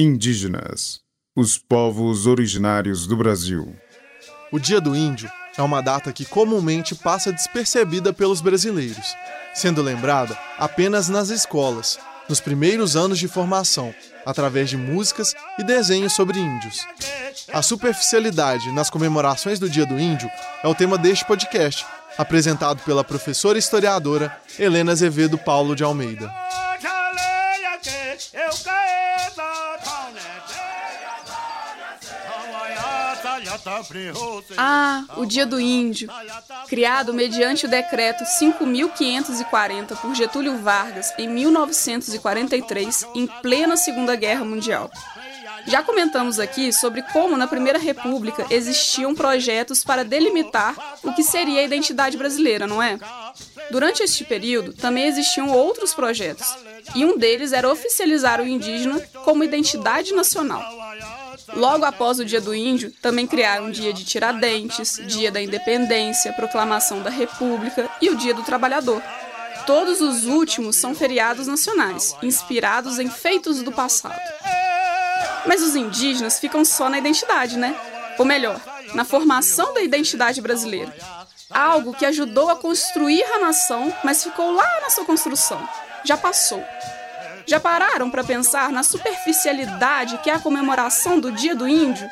Indígenas, os povos originários do Brasil. O Dia do Índio é uma data que comumente passa despercebida pelos brasileiros, sendo lembrada apenas nas escolas, nos primeiros anos de formação, através de músicas e desenhos sobre índios. A superficialidade nas comemorações do Dia do Índio é o tema deste podcast, apresentado pela professora historiadora Helena Azevedo Paulo de Almeida. Ah, o Dia do Índio, criado mediante o decreto 5540 por Getúlio Vargas em 1943, em plena Segunda Guerra Mundial. Já comentamos aqui sobre como na Primeira República existiam projetos para delimitar o que seria a identidade brasileira, não é? Durante este período, também existiam outros projetos, e um deles era oficializar o indígena como identidade nacional. Logo após o Dia do Índio, também criaram o Dia de Tiradentes, Dia da Independência, Proclamação da República e o Dia do Trabalhador. Todos os últimos são feriados nacionais, inspirados em feitos do passado. Mas os indígenas ficam só na identidade, né? Ou melhor, na formação da identidade brasileira. Algo que ajudou a construir a nação, mas ficou lá na sua construção. Já passou. Já pararam para pensar na superficialidade que é a comemoração do Dia do Índio?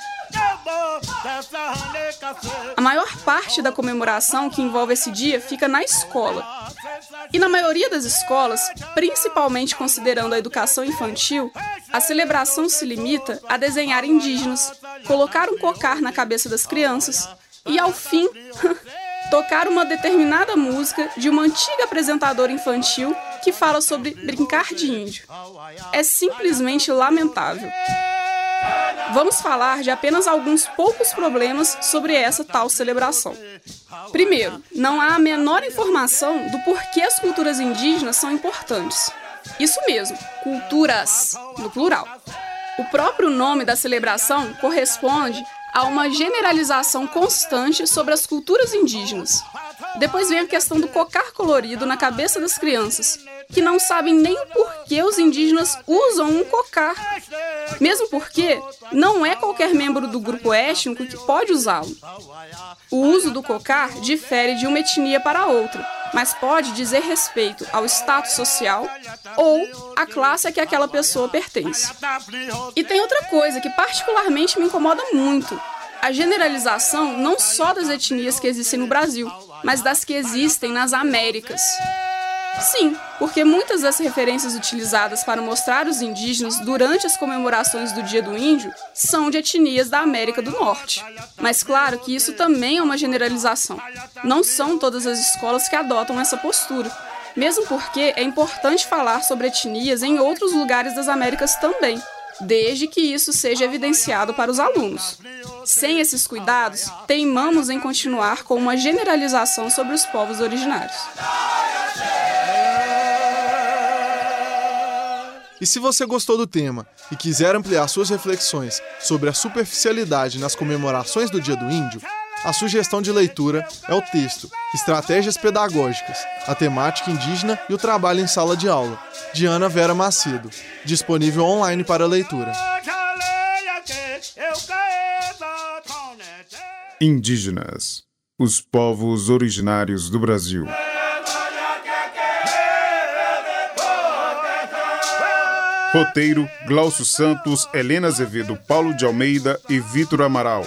A maior parte da comemoração que envolve esse dia fica na escola. E na maioria das escolas, principalmente considerando a educação infantil, a celebração se limita a desenhar indígenas, colocar um cocar na cabeça das crianças e, ao fim, tocar uma determinada música de uma antiga apresentadora infantil que fala sobre brincar de índio. É simplesmente lamentável. Vamos falar de apenas alguns poucos problemas sobre essa tal celebração. Primeiro, não há a menor informação do porquê as culturas indígenas são importantes. Isso mesmo, culturas, no plural. O próprio nome da celebração corresponde a uma generalização constante sobre as culturas indígenas. Depois vem a questão do cocar colorido na cabeça das crianças, que não sabem nem por que os indígenas usam um cocar. Mesmo porque não é qualquer membro do grupo étnico que pode usá-lo. O uso do cocar difere de uma etnia para outra, mas pode dizer respeito ao status social ou à classe a que aquela pessoa pertence. E tem outra coisa que particularmente me incomoda muito: a generalização não só das etnias que existem no Brasil, mas das que existem nas Américas. Sim, porque muitas das referências utilizadas para mostrar os indígenas durante as comemorações do Dia do Índio são de etnias da América do Norte. Mas claro que isso também é uma generalização. Não são todas as escolas que adotam essa postura. Mesmo porque é importante falar sobre etnias em outros lugares das Américas também, desde que isso seja evidenciado para os alunos. Sem esses cuidados, teimamos em continuar com uma generalização sobre os povos originários. E se você gostou do tema e quiser ampliar suas reflexões sobre a superficialidade nas comemorações do Dia do Índio, a sugestão de leitura é o texto Estratégias Pedagógicas, a temática indígena e o trabalho em sala de aula, de Ana Vera Macedo, disponível online para leitura. Indígenas, os povos originários do Brasil. Roteiro: Glaucio Santos, Helena Azevedo, Paulo de Almeida e Vitor Amaral.